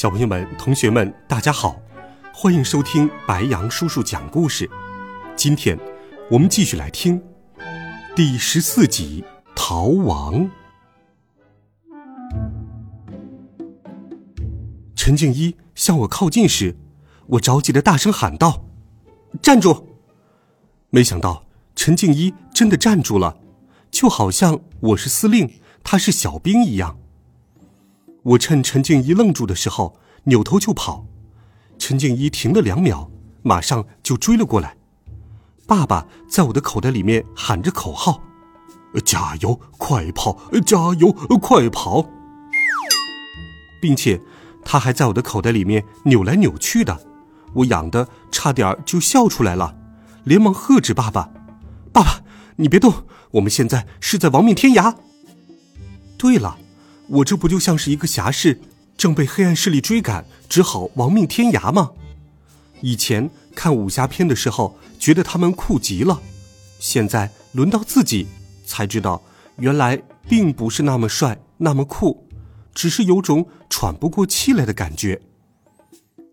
小朋友们、同学们，大家好，欢迎收听白羊叔叔讲故事。今天，我们继续来听第十四集《逃亡》。陈静一向我靠近时，我着急的大声喊道：“站住！”没想到陈静一真的站住了，就好像我是司令，他是小兵一样。我趁陈静一愣住的时候，扭头就跑。陈静一停了两秒，马上就追了过来。爸爸在我的口袋里面喊着口号：“加油，快跑！加油，快跑！”并且他还在我的口袋里面扭来扭去的，我痒的差点就笑出来了，连忙喝止爸爸：“爸爸，你别动，我们现在是在亡命天涯。”对了。我这不就像是一个侠士，正被黑暗势力追赶，只好亡命天涯吗？以前看武侠片的时候，觉得他们酷极了，现在轮到自己，才知道原来并不是那么帅，那么酷，只是有种喘不过气来的感觉。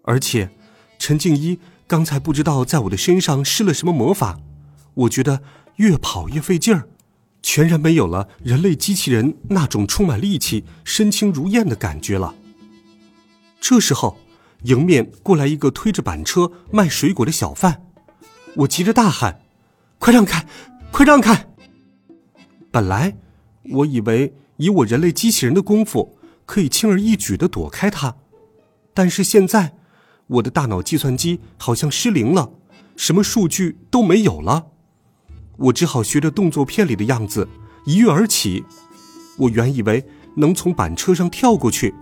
而且，陈静一刚才不知道在我的身上施了什么魔法，我觉得越跑越费劲儿。全然没有了人类机器人那种充满力气、身轻如燕的感觉了。这时候，迎面过来一个推着板车卖水果的小贩，我急着大喊：“快让开，快让开！”本来我以为以我人类机器人的功夫可以轻而易举的躲开他，但是现在我的大脑计算机好像失灵了，什么数据都没有了。我只好学着动作片里的样子一跃而起。我原以为能从板车上跳过去，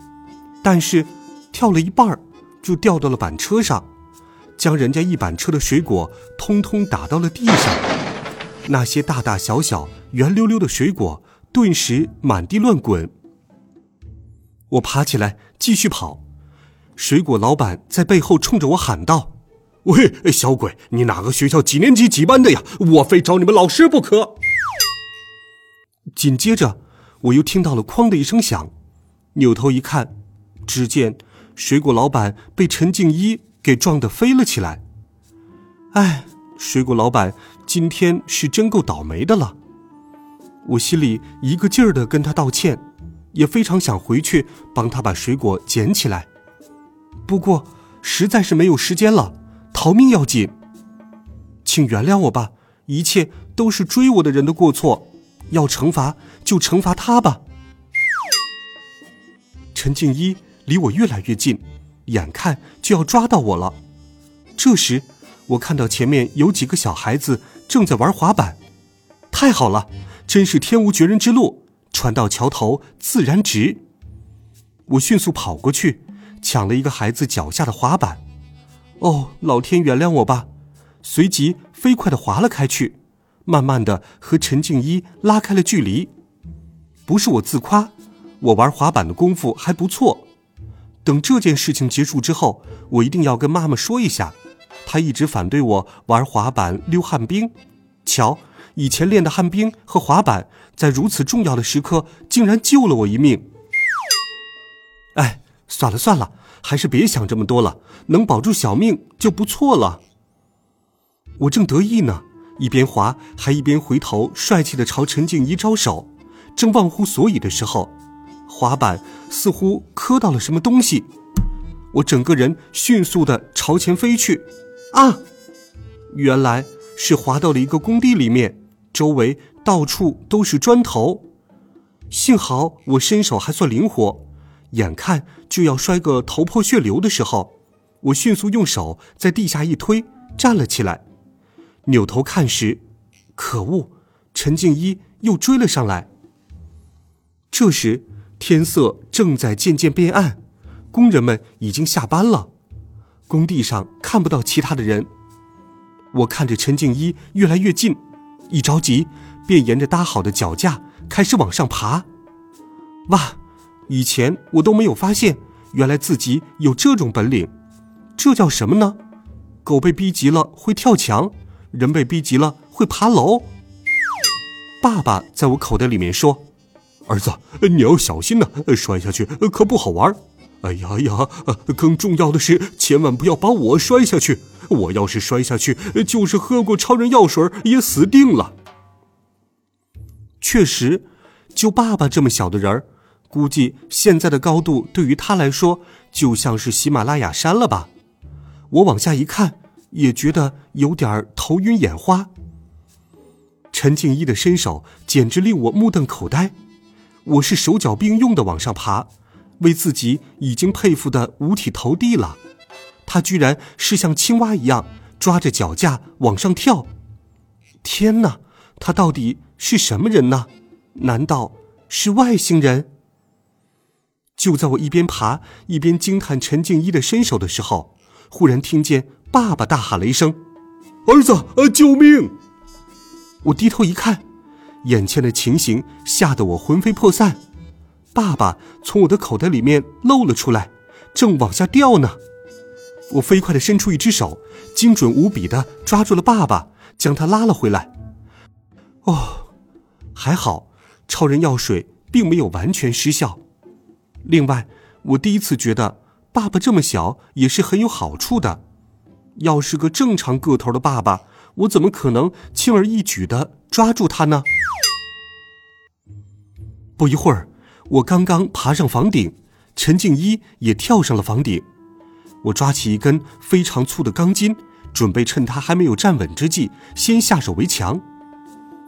但是跳了一半就掉到了板车上，将人家一板车的水果通通打到了地上。那些大大小小、圆溜溜的水果顿时满地乱滚。我爬起来继续跑，水果老板在背后冲着我喊道。喂，小鬼，你哪个学校几年级几班的呀？我非找你们老师不可。紧接着，我又听到了“哐”的一声响，扭头一看，只见水果老板被陈静一给撞得飞了起来。哎，水果老板今天是真够倒霉的了。我心里一个劲儿的跟他道歉，也非常想回去帮他把水果捡起来，不过实在是没有时间了。逃命要紧，请原谅我吧，一切都是追我的人的过错，要惩罚就惩罚他吧。陈静一离我越来越近，眼看就要抓到我了。这时，我看到前面有几个小孩子正在玩滑板，太好了，真是天无绝人之路，船到桥头自然直。我迅速跑过去，抢了一个孩子脚下的滑板。哦，老天原谅我吧！随即飞快的滑了开去，慢慢的和陈静一拉开了距离。不是我自夸，我玩滑板的功夫还不错。等这件事情结束之后，我一定要跟妈妈说一下。她一直反对我玩滑板溜旱冰，瞧，以前练的旱冰和滑板，在如此重要的时刻，竟然救了我一命。哎，算了算了。还是别想这么多了，能保住小命就不错了。我正得意呢，一边滑还一边回头帅气的朝陈静怡招手，正忘乎所以的时候，滑板似乎磕到了什么东西，我整个人迅速的朝前飞去，啊！原来是滑到了一个工地里面，周围到处都是砖头，幸好我身手还算灵活。眼看就要摔个头破血流的时候，我迅速用手在地下一推，站了起来。扭头看时，可恶，陈静一又追了上来。这时天色正在渐渐变暗，工人们已经下班了，工地上看不到其他的人。我看着陈静一越来越近，一着急，便沿着搭好的脚架开始往上爬。哇，以前我都没有发现，原来自己有这种本领。这叫什么呢？狗被逼急了会跳墙，人被逼急了会爬楼。爸爸在我口袋里面说：“儿子，你要小心呐，摔下去可不好玩。哎呀呀，更重要的是，千万不要把我摔下去。我要是摔下去，就是喝过超人药水也死定了。”确实，就爸爸这么小的人儿，估计现在的高度对于他来说就像是喜马拉雅山了吧。我往下一看，也觉得有点头晕眼花。陈静一的身手简直令我目瞪口呆，我是手脚并用的往上爬，为自己已经佩服的五体投地了。他居然是像青蛙一样抓着脚架往上跳。天哪，他到底是什么人呢？难道是外星人？就在我一边爬一边惊叹陈静一的身手的时候，忽然听见爸爸大喊了一声：“儿子，呃，救命！”我低头一看，眼前的情形吓得我魂飞魄散。爸爸从我的口袋里面露了出来，正往下掉呢。我飞快地伸出一只手，精准无比地抓住了爸爸，将他拉了回来。哦，还好，超人药水并没有完全失效。另外，我第一次觉得爸爸这么小也是很有好处的。要是个正常个头的爸爸。我怎么可能轻而易举的抓住他呢？不一会儿，我刚刚爬上房顶，陈静一也跳上了房顶。我抓起一根非常粗的钢筋，准备趁他还没有站稳之际，先下手为强。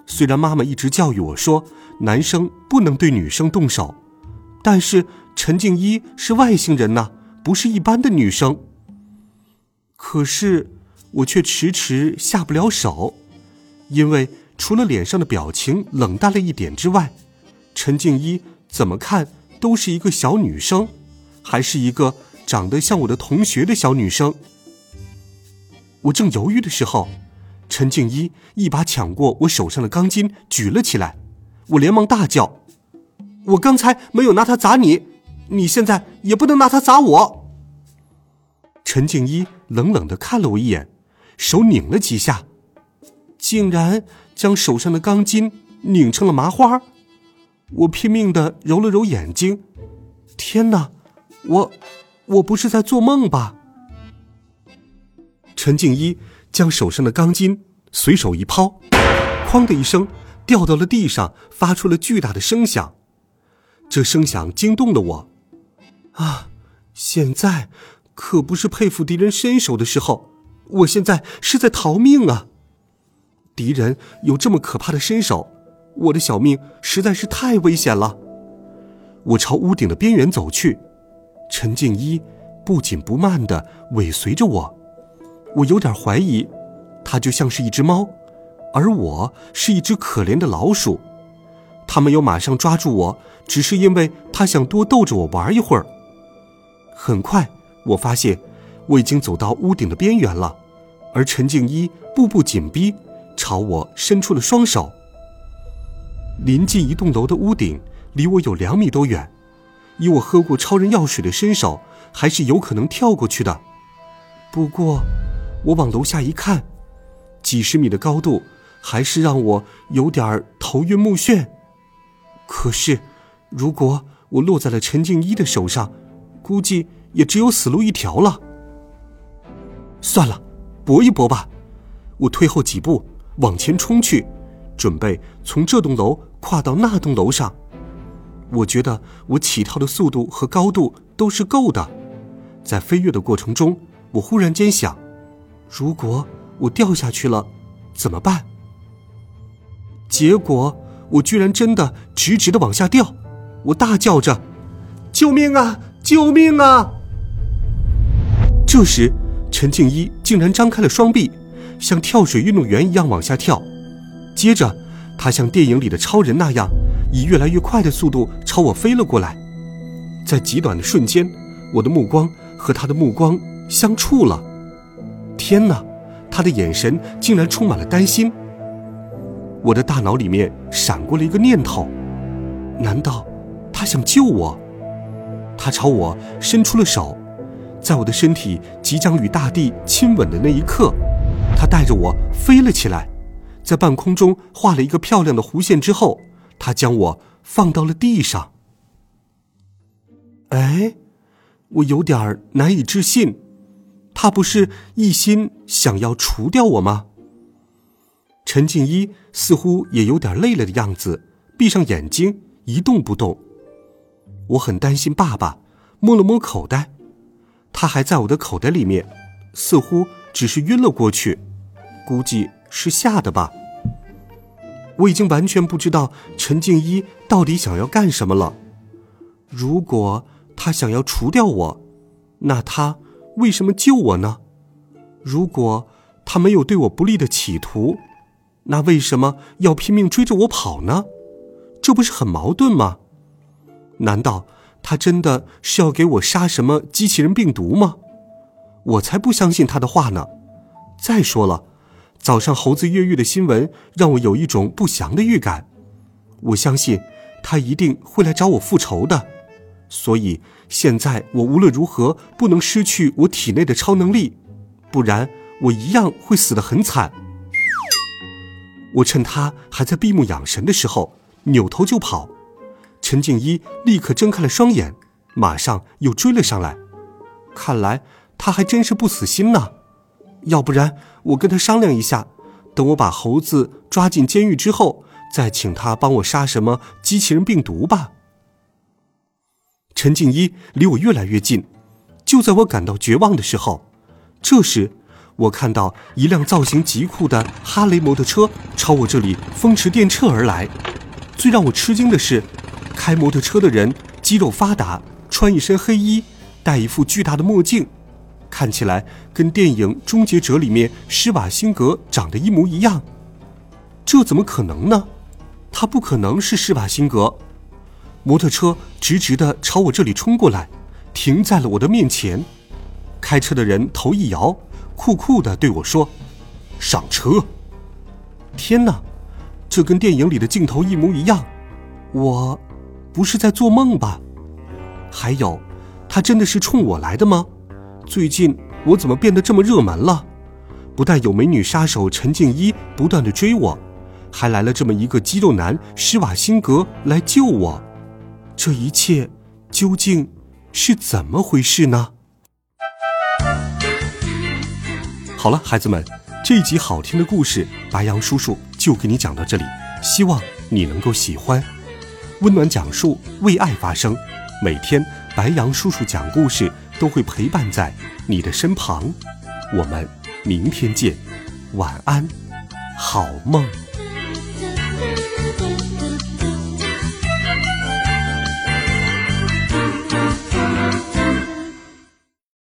虽然妈妈一直教育我说，男生不能对女生动手，但是陈静一是外星人呐，不是一般的女生。可是。我却迟迟下不了手，因为除了脸上的表情冷淡了一点之外，陈静一怎么看都是一个小女生，还是一个长得像我的同学的小女生。我正犹豫的时候，陈静一一把抢过我手上的钢筋，举了起来。我连忙大叫：“我刚才没有拿它砸你，你现在也不能拿它砸我。”陈静一冷冷的看了我一眼。手拧了几下，竟然将手上的钢筋拧成了麻花。我拼命的揉了揉眼睛，天哪，我我不是在做梦吧？陈静一将手上的钢筋随手一抛，哐的一声掉到了地上，发出了巨大的声响。这声响惊动了我。啊，现在可不是佩服敌人身手的时候。我现在是在逃命啊！敌人有这么可怕的身手，我的小命实在是太危险了。我朝屋顶的边缘走去，陈静一不紧不慢的尾随着我。我有点怀疑，他就像是一只猫，而我是一只可怜的老鼠。他没有马上抓住我，只是因为他想多逗着我玩一会儿。很快，我发现。我已经走到屋顶的边缘了，而陈静一步步紧逼，朝我伸出了双手。临近一栋楼的屋顶离我有两米多远，以我喝过超人药水的身手，还是有可能跳过去的。不过，我往楼下一看，几十米的高度还是让我有点头晕目眩。可是，如果我落在了陈静一的手上，估计也只有死路一条了。算了，搏一搏吧！我退后几步，往前冲去，准备从这栋楼跨到那栋楼上。我觉得我起跳的速度和高度都是够的。在飞跃的过程中，我忽然间想：如果我掉下去了，怎么办？结果我居然真的直直的往下掉！我大叫着：“救命啊！救命啊！”这时。陈静一竟然张开了双臂，像跳水运动员一样往下跳。接着，他像电影里的超人那样，以越来越快的速度朝我飞了过来。在极短的瞬间，我的目光和他的目光相触了。天哪，他的眼神竟然充满了担心。我的大脑里面闪过了一个念头：难道他想救我？他朝我伸出了手，在我的身体即将与大地亲吻的那一刻，他带着我飞了起来，在半空中画了一个漂亮的弧线之后，他将我放到了地上。哎，我有点难以置信，他不是一心想要除掉我吗？陈静一似乎也有点累了的样子，闭上眼睛一动不动。我很担心爸爸，摸了摸口袋，他还在我的口袋里面，似乎只是晕了过去，估计是吓的吧。我已经完全不知道陈静一到底想要干什么了。如果他想要除掉我，那他为什么救我呢？如果他没有对我不利的企图，那为什么要拼命追着我跑呢？这不是很矛盾吗？难道他真的是要给我杀什么机器人病毒吗？我才不相信他的话呢！再说了，早上猴子越狱的新闻让我有一种不祥的预感。我相信他一定会来找我复仇的，所以现在我无论如何不能失去我体内的超能力，不然我一样会死得很惨。我趁他还在闭目养神的时候，扭头就跑。陈静一立刻睁开了双眼，马上又追了上来。看来他还真是不死心呢。要不然我跟他商量一下，等我把猴子抓进监狱之后，再请他帮我杀什么机器人病毒吧。陈静一离我越来越近，就在我感到绝望的时候，这时我看到一辆造型极酷的哈雷摩托车朝我这里风驰电掣而来。最让我吃惊的是。开摩托车的人肌肉发达，穿一身黑衣，戴一副巨大的墨镜，看起来跟电影《终结者》里面施瓦辛格长得一模一样。这怎么可能呢？他不可能是施瓦辛格。摩托车直直的朝我这里冲过来，停在了我的面前。开车的人头一摇，酷酷的对我说：“上车。”天哪，这跟电影里的镜头一模一样。我。不是在做梦吧？还有，他真的是冲我来的吗？最近我怎么变得这么热门了？不但有美女杀手陈静一不断的追我，还来了这么一个肌肉男施瓦辛格来救我。这一切究竟是怎么回事呢？好了，孩子们，这一集好听的故事，白羊叔叔就给你讲到这里，希望你能够喜欢。温暖讲述，为爱发声。每天，白羊叔叔讲故事都会陪伴在你的身旁。我们明天见，晚安，好梦。